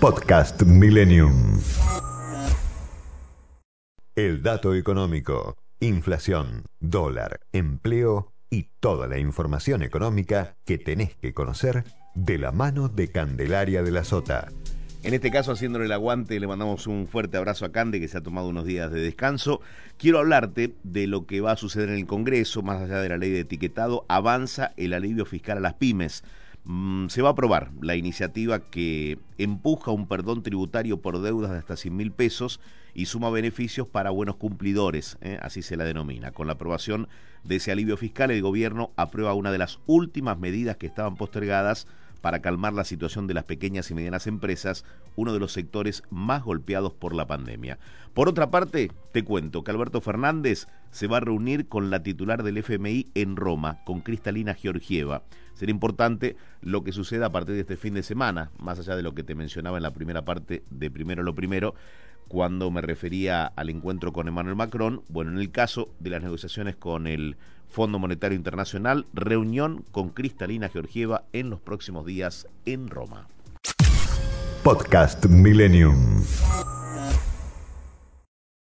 Podcast Millennium. El dato económico, inflación, dólar, empleo y toda la información económica que tenés que conocer de la mano de Candelaria de la Sota. En este caso, haciéndole el aguante, le mandamos un fuerte abrazo a Cande, que se ha tomado unos días de descanso. Quiero hablarte de lo que va a suceder en el Congreso, más allá de la ley de etiquetado, avanza el alivio fiscal a las pymes. Mm, se va a aprobar la iniciativa que empuja un perdón tributario por deudas de hasta 100 mil pesos y suma beneficios para buenos cumplidores, ¿eh? así se la denomina. Con la aprobación de ese alivio fiscal, el gobierno aprueba una de las últimas medidas que estaban postergadas para calmar la situación de las pequeñas y medianas empresas, uno de los sectores más golpeados por la pandemia. Por otra parte, te cuento que Alberto Fernández se va a reunir con la titular del FMI en Roma, con Cristalina Georgieva. Será importante lo que suceda a partir de este fin de semana, más allá de lo que te mencionaba en la primera parte de Primero lo Primero, cuando me refería al encuentro con Emmanuel Macron. Bueno, en el caso de las negociaciones con el Fondo Monetario Internacional, reunión con Cristalina Georgieva en los próximos días en Roma. Podcast Millennium.